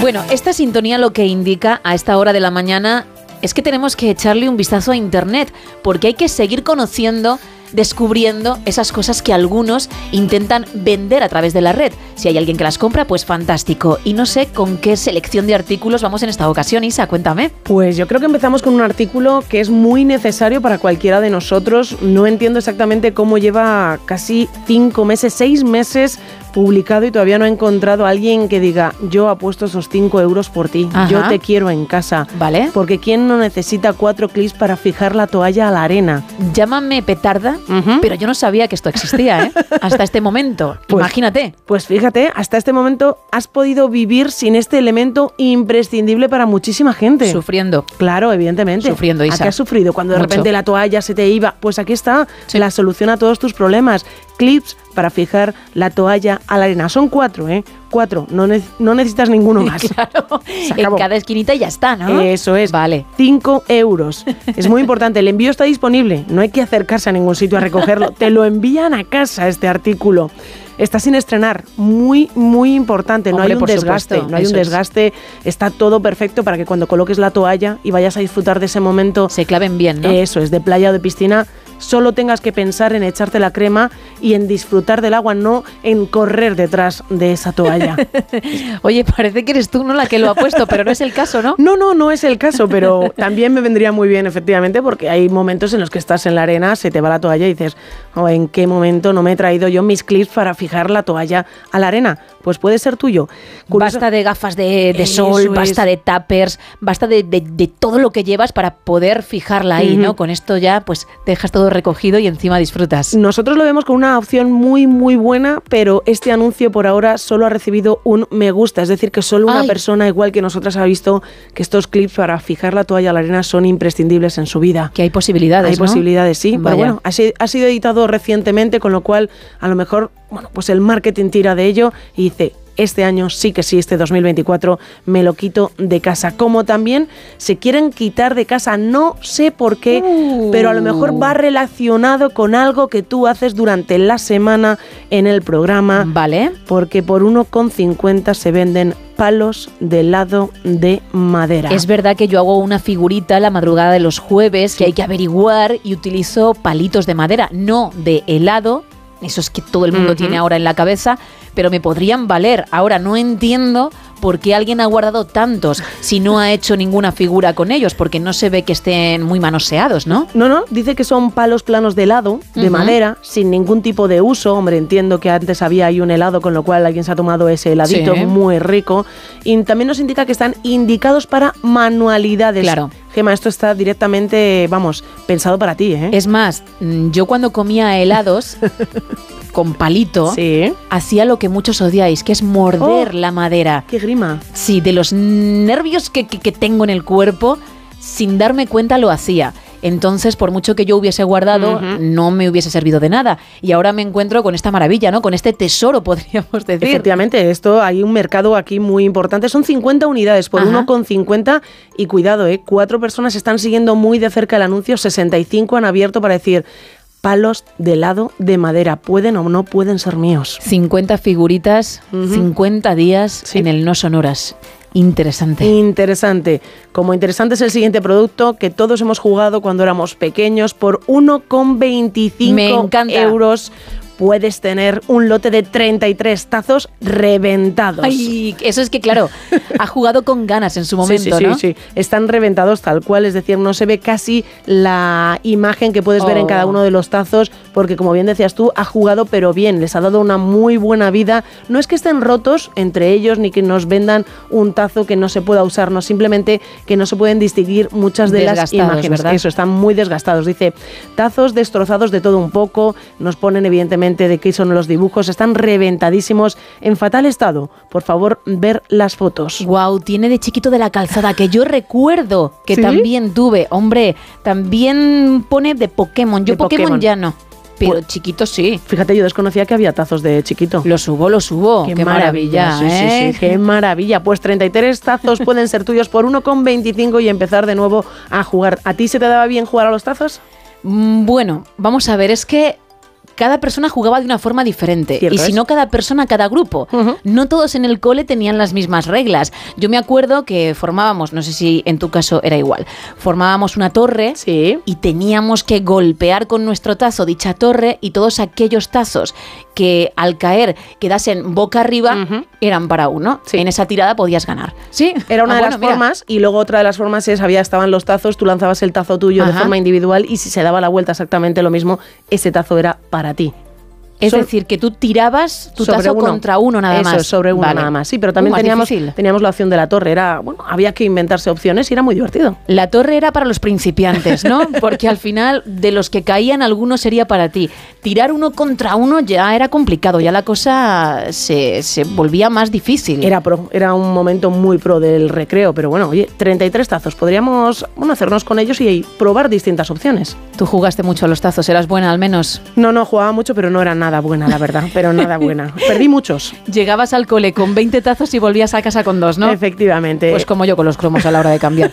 Bueno, esta sintonía lo que indica a esta hora de la mañana es que tenemos que echarle un vistazo a Internet, porque hay que seguir conociendo, descubriendo esas cosas que algunos intentan vender a través de la red. Si hay alguien que las compra, pues fantástico. Y no sé con qué selección de artículos vamos en esta ocasión, Isa, cuéntame. Pues yo creo que empezamos con un artículo que es muy necesario para cualquiera de nosotros. No entiendo exactamente cómo lleva casi cinco meses, seis meses publicado y todavía no he encontrado a alguien que diga yo apuesto esos 5 euros por ti, Ajá. yo te quiero en casa. Vale. Porque ¿quién no necesita cuatro clics para fijar la toalla a la arena? Llámame petarda, pero yo no sabía que esto existía, ¿eh? Hasta este momento. Pues- Imagínate. Pues fíjate, hasta este momento has podido vivir sin este elemento imprescindible para muchísima gente. Sufriendo. Claro, evidentemente. Sufriendo, ¿A Isa. qué has sufrido? Cuando de Mucho. repente la toalla se te iba. Pues aquí está la solución a todos tus problemas. Clips para fijar la toalla a la arena. Son cuatro, ¿eh? Cuatro. No, ne- no necesitas ninguno más. Claro, en cada esquinita ya está, ¿no? Eso es. Vale. 5 euros. Es muy importante. El envío está disponible. No hay que acercarse a ningún sitio a recogerlo. Te lo envían a casa este artículo. Está sin estrenar. Muy, muy importante. No hay un desgaste. supuesto, no hay un es. desgaste. Está todo perfecto para que cuando coloques la toalla y vayas a disfrutar de ese momento. Se claven bien, ¿no? Eso es, de playa o de piscina. Solo tengas que pensar en echarte la crema y en disfrutar del agua, no en correr detrás de esa toalla. Oye, parece que eres tú, ¿no? La que lo ha puesto, pero no es el caso, ¿no? No, no, no es el caso, pero también me vendría muy bien, efectivamente, porque hay momentos en los que estás en la arena, se te va la toalla y dices, "Oh, ¿en qué momento no me he traído yo mis clips para fijar la toalla a la arena? Pues puede ser tuyo. Curioso- Basta de gafas de, sol, es. basta de tuppers, basta de, de- de todo lo que llevas para poder fijarla ahí. ¿no? Con esto ya, pues, dejas todo recogido y encima disfrutas. Nosotros lo vemos como una opción muy, muy buena, pero este anuncio por ahora solo ha recibido un me gusta. Es decir, que solo una Ay. persona igual que nosotras ha visto que estos clips para fijar la toalla a la arena son imprescindibles en su vida. Que hay posibilidades, Hay ¿no? posibilidades, sí. Pero bueno, ha sido editado recientemente, con lo cual a lo mejor, bueno, pues el marketing tira de ello y dice. Este año sí que sí, este 2024 me lo quito de casa. Como también se quieren quitar de casa, no sé por qué, pero a lo mejor va relacionado con algo que tú haces durante la semana en el programa. Vale. Porque por 1,50 se venden palos de helado de madera. Es verdad que yo hago una figurita la madrugada de los jueves que hay que averiguar y utilizo palitos de madera, no de helado, esos que todo el mundo tiene ahora en la cabeza, pero me podrían valer. Ahora no entiendo por qué alguien ha guardado tantos si no ha hecho ninguna figura con ellos, porque no se ve que estén muy manoseados, ¿no? No, no, dice que son palos planos de helado, de madera, sin ningún tipo de uso. Hombre, entiendo que antes había ahí un helado, con lo cual alguien se ha tomado ese heladito Sí. muy rico. Y también nos indica que están indicados para manualidades. Claro. Gema, esto está directamente, vamos, pensado para ti, ¿eh? Es más, mm, yo cuando comía helados con palito, hacía lo que muchos odiáis, que es morder Oh. la madera. ¡Qué grima! Sí, de los nervios que, que- que tengo en el cuerpo, sin darme cuenta lo hacía. Entonces, por mucho que yo hubiese guardado, no me hubiese servido de nada. Y ahora me encuentro con esta maravilla, ¿no? Con este tesoro, podríamos decir. Efectivamente, esto hay un mercado aquí muy importante. Son 50 unidades por Ajá. 1,50 y cuidado, ¿eh? cuatro personas están siguiendo muy de cerca el anuncio, 65 han abierto para decir palos de helado de madera, pueden o no pueden ser míos. 50 figuritas, 50 días en el No Sonoras. Interesante. Interesante. Como interesante es el siguiente producto que todos hemos jugado cuando éramos pequeños por 1,25 Me encanta. euros. Puedes tener un lote de 33 tazos reventados. Ay, eso es que, claro, ha jugado con ganas en su momento, sí, sí, ¿no? sí, sí. Están reventados tal cual, es decir, no se ve casi la imagen que puedes ver en Oh. cada uno de los tazos, porque como bien decías tú, ha jugado pero bien, les ha dado una muy buena vida. No es que estén rotos entre ellos ni que nos vendan un tazo que no se pueda usar, no simplemente que no se pueden distinguir muchas de las imágenes. ¿verdad? Eso, están muy desgastados. Dice, tazos destrozados de todo un poco, nos ponen evidentemente de qué son los dibujos, están reventadísimos, en fatal estado. Por favor, ver las fotos. Wow, tiene de chiquito de la calzada que yo recuerdo que ¿Sí? también tuve. Hombre, también pone de Pokémon. Yo De Pokémon, Pokémon. ya no. Pero Pues- chiquito sí. Fíjate, yo desconocía que había tazos de chiquito. Lo subo, lo subo. Qué, maravilla, sí, sí, ¿eh? sí, qué maravilla. Pues 33 tazos pueden ser tuyos por 1,25 y empezar de nuevo a jugar. ¿A ti se te daba bien jugar a los tazos? Mm, Bueno, vamos a ver, es que cada persona jugaba de una forma diferente. Cierto y si es. no, cada persona, cada grupo. No todos en el cole tenían las mismas reglas. Yo me acuerdo que formábamos, no sé si en tu caso era igual, formábamos una torre y teníamos que golpear con nuestro tazo dicha torre y todos aquellos tazos que al caer quedasen boca arriba eran para uno. En esa tirada podías ganar. Sí, Era una Ah, de bueno, las mira. formas y luego otra de las formas es, había, estaban los tazos, tú lanzabas el tazo tuyo de forma individual y si se daba la vuelta exactamente lo mismo, ese tazo era para ti. Es decir, que tú tirabas tu sobre tazo uno. contra uno nada Eso, más. sobre uno Vale. nada más. Sí, pero también Uh, teníamos, teníamos la opción de la torre. Era, bueno, había que inventarse opciones y era muy divertido. La torre era para los principiantes, ¿no? Porque al final, de los que caían, alguno sería para ti. Tirar uno contra uno ya era complicado, ya la cosa se, se volvía más difícil. Era pro, era un momento muy pro del recreo, pero bueno, oye, 33 tazos. Podríamos bueno, hacernos con ellos y probar distintas opciones. Tú jugaste mucho a los tazos, eras buena al menos. No, no, jugaba mucho, pero no era nada buena, la verdad. Pero nada buena. Perdí muchos. Llegabas al cole con 20 tazos y volvías a casa con dos, ¿no? Efectivamente. Pues como yo con los cromos a la hora de cambiar.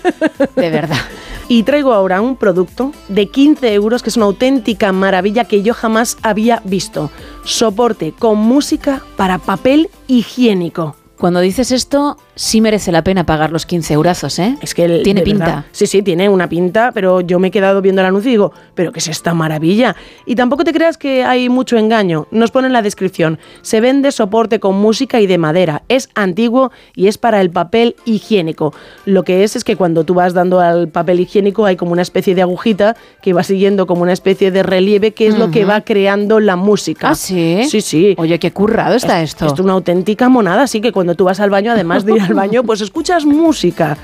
De verdad. Y traigo ahora un producto de 15 euros que es una auténtica maravilla que yo jamás había visto. Soporte con música para papel higiénico. Cuando dices esto, sí merece la pena pagar los 15 eurazos, ¿eh? Es que el- Tiene pinta. verdad, sí, sí, tiene una pinta, pero yo me he quedado viendo el anuncio y digo, pero ¿qué es esta maravilla? Y tampoco te creas que hay mucho engaño. Nos pone en la descripción, se vende soporte con música y de madera. Es antiguo y es para el papel higiénico. Lo que es es que cuando tú vas dando al papel higiénico hay como una especie de agujita que va siguiendo como una especie de relieve que es lo que va creando la música. ¿Ah, sí? Sí, sí. Oye, qué currado está esto. Esto es una auténtica monada, así que cuando tú vas al baño, además de ir al baño, pues escuchas música.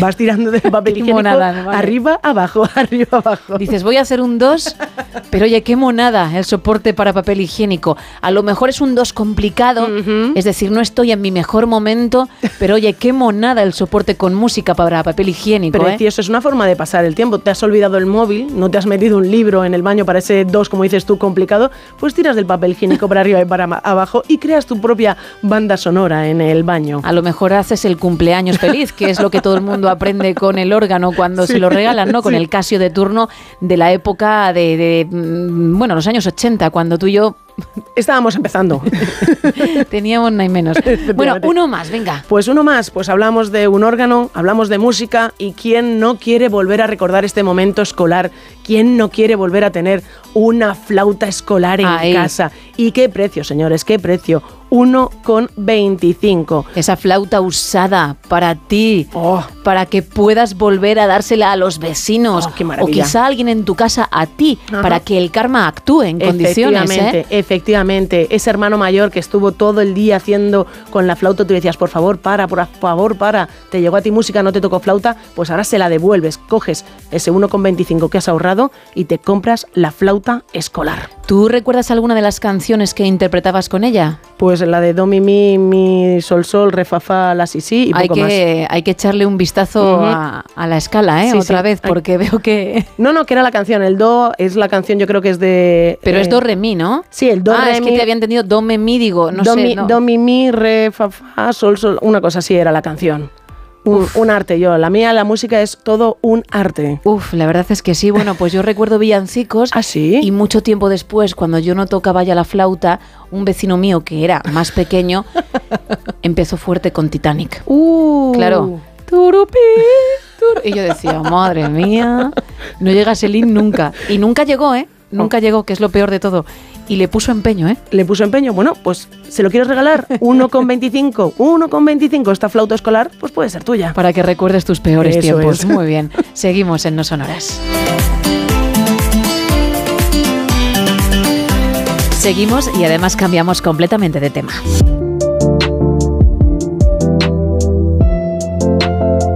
Vas tirando del papel higiénico monada, ¿no? Vale. arriba, abajo, arriba, abajo. Dices, voy a hacer un 2, pero oye, qué monada el soporte para papel higiénico. A lo mejor es un 2 complicado, es decir, no estoy en mi mejor momento, pero oye, qué monada el soporte con música para papel higiénico. ¿eh? Precioso, es una forma de pasar el tiempo. Te has olvidado el móvil, no te has metido un libro en el baño para ese 2, como dices tú, complicado, pues tiras del papel higiénico para arriba y para abajo y creas tu propia banda sonora en el baño. A lo mejor haces el cumpleaños feliz, que es lo que todo el mundo aprende con el órgano cuando Sí, se lo regalan, ¿no? Con sí. el Casio de turno de la época de, de, mm, bueno, los años 80, cuando tú y yo Estábamos empezando. teníamos hay menos. Bueno, uno más, venga. Pues uno más, pues hablamos de un órgano, hablamos de música y quién no quiere volver a recordar este momento escolar, quién no quiere volver a tener una flauta escolar en Ahí. casa. ¿Y qué precio, señores? ¿Qué precio? 1,25. Esa flauta usada para ti, Oh. para que puedas volver a dársela a los vecinos Oh, qué o quizá alguien en tu casa a ti, Ajá. para que el karma actúe en condiciones. Efectivamente, ¿eh? Efectivamente. Ese hermano mayor que estuvo todo el día haciendo con la flauta, tú decías, por favor, para, por favor, para. Te llegó a ti música, no te tocó flauta, pues ahora se la devuelves. Coges ese 1,25 que has ahorrado y te compras la flauta escolar. ¿Tú recuerdas alguna de las canciones que interpretabas con ella? Pues la de do, mi, mi, mi, sol, sol, re, fa, fa, la, si, si y hay, poco que, hay que echarle un vistazo a, a la escala, ¿eh? Sí, Otra sí. vez, Hay- porque veo que... más. No, no, que era la canción. El do es la canción, yo creo que es de. Pero es eh, do, re, mi, ¿no? Sí, el do, ah, re, es que te había entendido do, me, mi, digo, no do, sé. mi, no. do, mi, mi, re, fa, fa, sol, sol. Una cosa así era la canción. Un, un arte, yo. La mía, la música es todo un arte. Uf, la verdad es que sí. Bueno, pues yo recuerdo villancicos. ¿Ah, sí? Y mucho tiempo después, cuando yo no tocaba ya la flauta, un vecino mío que era más pequeño empezó fuerte con Titanic. Uh. Claro. Y yo decía, madre mía, no llega Selín nunca. Y nunca llegó, ¿eh? Nunca llegó, que es lo peor de todo. Y le puso empeño, ¿eh? Le puso empeño. Bueno, pues se lo quieres regalar. 1,25. 1,25 esta flauta escolar, pues puede ser tuya. Para que recuerdes tus peores Eso tiempos. es. Muy bien. Seguimos en No Sonoras. Seguimos y además cambiamos completamente de tema.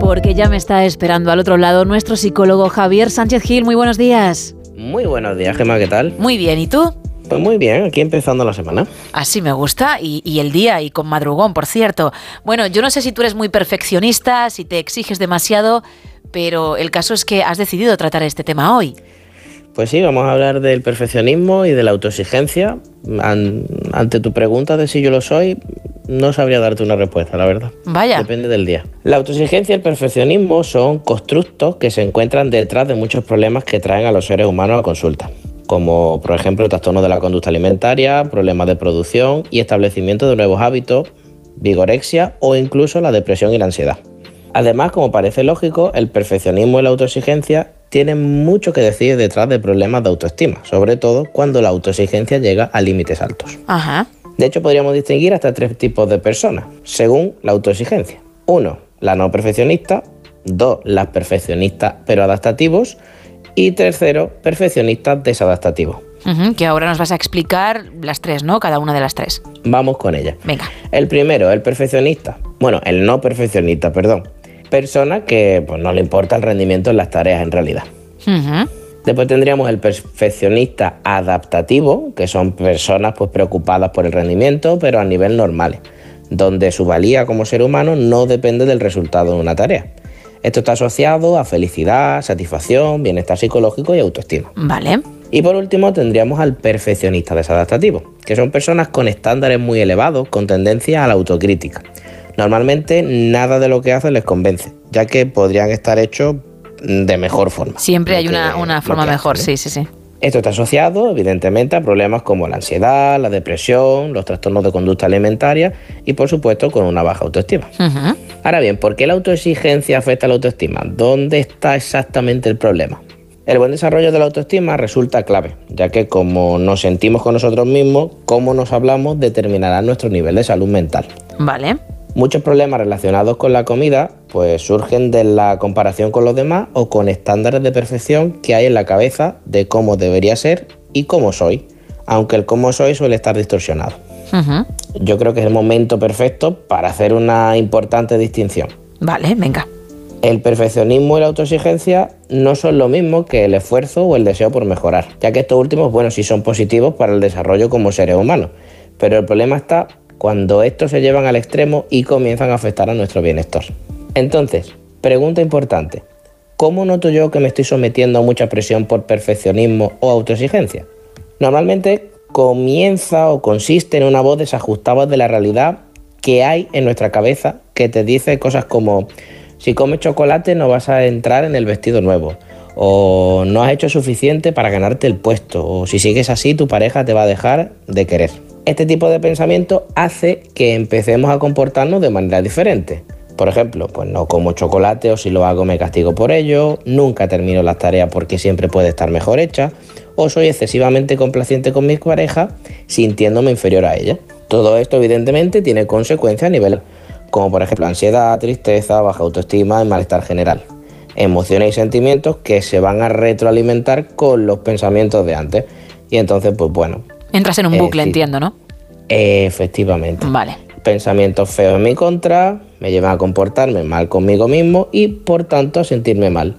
Porque ya me está esperando al otro lado nuestro psicólogo Javier Sánchez Gil. Muy buenos días. Muy buenos días, Gemma, ¿qué tal? Muy bien, ¿y tú? Pues muy bien, aquí empezando la semana. Así me gusta y, y el día y con madrugón, por cierto. Bueno, yo no sé si tú eres muy perfeccionista, si te exiges demasiado, pero el caso es que has decidido tratar este tema hoy. Pues sí, vamos a hablar del perfeccionismo y de la autoexigencia. An- ante tu pregunta de si yo lo soy, no sabría darte una respuesta, la verdad. Vaya. Depende del día. La autoexigencia y el perfeccionismo son constructos que se encuentran detrás de muchos problemas que traen a los seres humanos a consulta. Como por ejemplo trastornos de la conducta alimentaria, problemas de producción y establecimiento de nuevos hábitos, vigorexia o incluso la depresión y la ansiedad. Además, como parece lógico, el perfeccionismo y la autoexigencia tienen mucho que decir detrás de problemas de autoestima, sobre todo cuando la autoexigencia llega a límites altos. Ajá. De hecho, podríamos distinguir hasta tres tipos de personas, según la autoexigencia. Uno, la no perfeccionista. Dos, las perfeccionistas pero adaptativos. Y tercero, perfeccionistas desadaptativos. Que ahora nos vas a explicar las tres, ¿no? Cada una de las tres. Vamos con ellas. Venga. El primero, el perfeccionista. Bueno, el no perfeccionista, perdón. Persona que pues, no le importa el rendimiento en las tareas en realidad. Después tendríamos el perfeccionista adaptativo, que son personas pues, preocupadas por el rendimiento, pero a nivel normal, donde su valía como ser humano no depende del resultado de una tarea. Esto está asociado a felicidad, satisfacción, bienestar psicológico y autoestima. Vale. Y por último tendríamos al perfeccionista desadaptativo, que son personas con estándares muy elevados, con tendencia a la autocrítica. Normalmente nada de lo que hacen les convence, ya que podrían estar hechos de mejor forma. Siempre hay una, que- una forma mejor, hacen, sí, sí, sí. Esto está asociado, evidentemente, a problemas como la ansiedad, la depresión, los trastornos de conducta alimentaria y, por supuesto, con una baja autoestima. Ahora bien, ¿por qué la autoexigencia afecta a la autoestima? ¿Dónde está exactamente el problema? El buen desarrollo de la autoestima resulta clave, ya que como nos sentimos con nosotros mismos, cómo nos hablamos determinará nuestro nivel de salud mental. Vale. Muchos problemas relacionados con la comida pues surgen de la comparación con los demás o con estándares de perfección que hay en la cabeza de cómo debería ser y cómo soy, aunque el cómo soy suele estar distorsionado. Yo creo que es el momento perfecto para hacer una importante distinción. Vale, venga. El perfeccionismo y la autoexigencia no son lo mismo que el esfuerzo o el deseo por mejorar, ya que estos últimos, bueno, sí son positivos para el desarrollo como seres humanos, pero el problema está cuando estos se llevan al extremo y comienzan a afectar a nuestro bienestar. Entonces, pregunta importante, ¿cómo noto yo que me estoy sometiendo a mucha presión por perfeccionismo o autoexigencia? Normalmente comienza o consiste en una voz desajustada de la realidad que hay en nuestra cabeza que te dice cosas como si comes chocolate no vas a entrar en el vestido nuevo o no has hecho suficiente para ganarte el puesto o si sigues así tu pareja te va a dejar de querer. Este tipo de pensamiento hace que empecemos a comportarnos de manera diferente. Por ejemplo, pues no como chocolate o si lo hago me castigo por ello, nunca termino las tareas porque siempre puede estar mejor hecha, o soy excesivamente complaciente con mi pareja sintiéndome inferior a ella. Todo esto evidentemente tiene consecuencias a nivel como por ejemplo ansiedad, tristeza, baja autoestima y malestar general. Emociones y sentimientos que se van a retroalimentar con los pensamientos de antes. Y entonces, pues bueno, Entras en un Eh, bucle, entiendo, ¿no? efectivamente. Vale. Pensamientos feos en mi contra me llevan a comportarme mal conmigo mismo y por tanto a sentirme mal.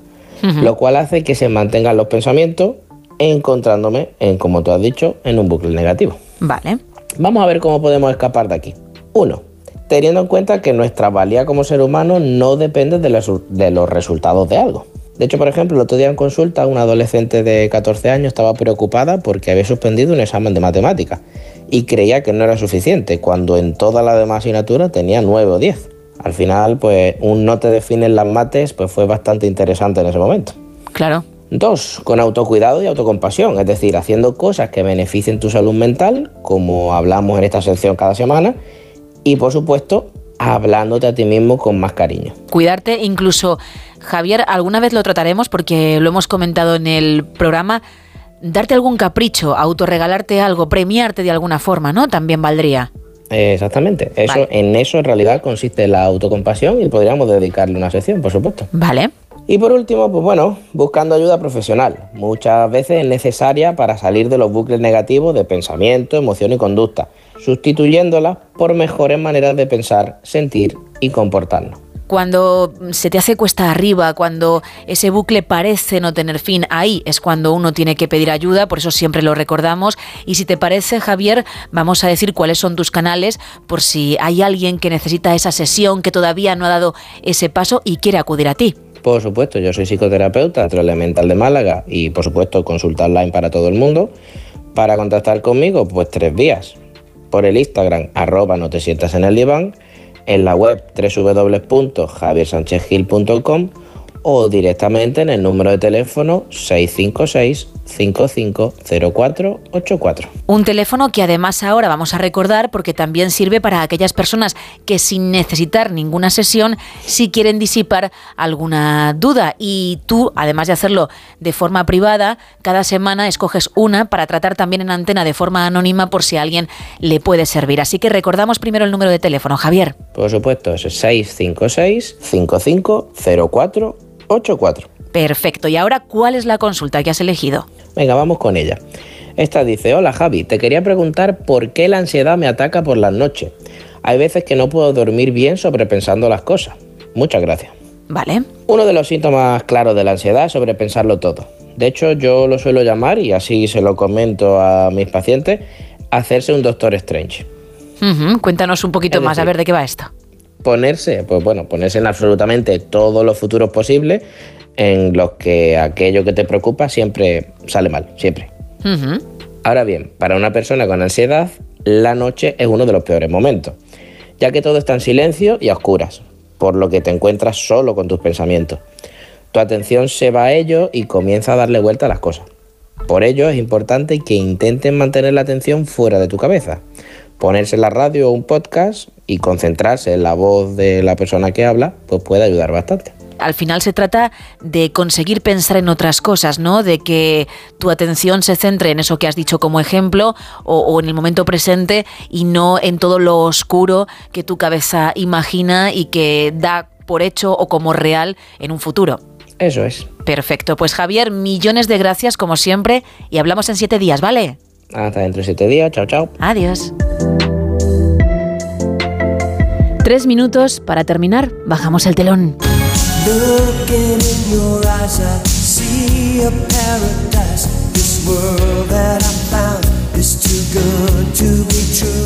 Lo cual hace que se mantengan los pensamientos encontrándome en, como tú has dicho, en un bucle negativo. Vale. Vamos a ver cómo podemos escapar de aquí. Uno, teniendo en cuenta que nuestra valía como ser humano no depende de los, de los resultados de algo. De hecho, por ejemplo, el otro día en consulta una adolescente de 14 años estaba preocupada porque había suspendido un examen de matemáticas y creía que no era suficiente cuando en todas las demás asignaturas tenía 9 o 10. Al final, pues un no te definen las mates pues fue bastante interesante en ese momento. Claro. Dos, con autocuidado y autocompasión, es decir, haciendo cosas que beneficien tu salud mental, como hablamos en esta sección cada semana, y por supuesto, hablándote a ti mismo con más cariño. Cuidarte, incluso, Javier, alguna vez lo trataremos porque lo hemos comentado en el programa, darte algún capricho, autorregalarte algo, premiarte de alguna forma, ¿no? También valdría. Exactamente, eso, Vale. en eso en realidad consiste la autocompasión y podríamos dedicarle una sección, por supuesto. Vale. Y por último, pues bueno, buscando ayuda profesional. Muchas veces es necesaria para salir de los bucles negativos de pensamiento, emoción y conducta, sustituyéndolas por mejores maneras de pensar, sentir y comportarnos. Cuando se te hace cuesta arriba, cuando ese bucle parece no tener fin, ahí es cuando uno tiene que pedir ayuda, por eso siempre lo recordamos. Y si te parece, Javier, vamos a decir cuáles son tus canales por si hay alguien que necesita esa sesión, que todavía no ha dado ese paso y quiere acudir a ti. Por supuesto, yo soy psicoterapeuta, Centro Elemental de Málaga y por supuesto consulta online para todo el mundo. Para contactar conmigo, pues tres vías. Por el Instagram, arroba no te sientas en el diván, en la web www.javiersanchezgil.com o directamente en el número de teléfono 656 550484. Un teléfono que además ahora vamos a recordar porque también sirve para aquellas personas que sin necesitar ninguna sesión si quieren disipar alguna duda y tú, además de hacerlo de forma privada, cada semana escoges una para tratar también en antena de forma anónima por si a alguien le puede servir. Así que recordamos primero el número de teléfono, Javier. Por supuesto, es 656 550484. Perfecto. Y ahora, ¿cuál es la consulta que has elegido? Venga, vamos con ella. Esta dice, hola Javi, te quería preguntar por qué la ansiedad me ataca por las noches. Hay veces que no puedo dormir bien sobrepensando las cosas. Muchas gracias. Vale. Uno de los síntomas claros de la ansiedad es sobrepensarlo todo. De hecho, yo lo suelo llamar, y así se lo comento a mis pacientes, hacerse un Doctor Strange. Cuéntanos un poquito Es más, a ver de qué va esto. Ponerse, pues bueno, ponerse en absolutamente todos los futuros posibles en los que aquello que te preocupa siempre sale mal, siempre. Ahora bien, para una persona con ansiedad, la noche es uno de los peores momentos, ya que todo está en silencio y a oscuras, por lo que te encuentras solo con tus pensamientos. Tu atención se va a ello y comienza a darle vuelta a las cosas. Por ello es importante que intenten mantener la atención fuera de tu cabeza, ponerse la radio o un podcast y concentrarse en la voz de la persona que habla, pues puede ayudar bastante. Al final se trata de conseguir pensar en otras cosas, ¿no? De que tu atención se centre en eso que has dicho como ejemplo o, o en el momento presente y no en todo lo oscuro que tu cabeza imagina y que da por hecho o como real en un futuro. Eso es. Perfecto, pues Javier, millones de gracias como siempre y hablamos en siete días, ¿vale? Hasta dentro de siete días. Chao, chao. Adiós. Tres minutos para terminar, bajamos el telón.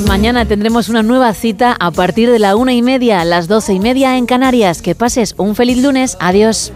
Mañana tendremos una nueva cita a partir de la una y media, a las doce y media en Canarias. Que pases un feliz lunes. Adiós.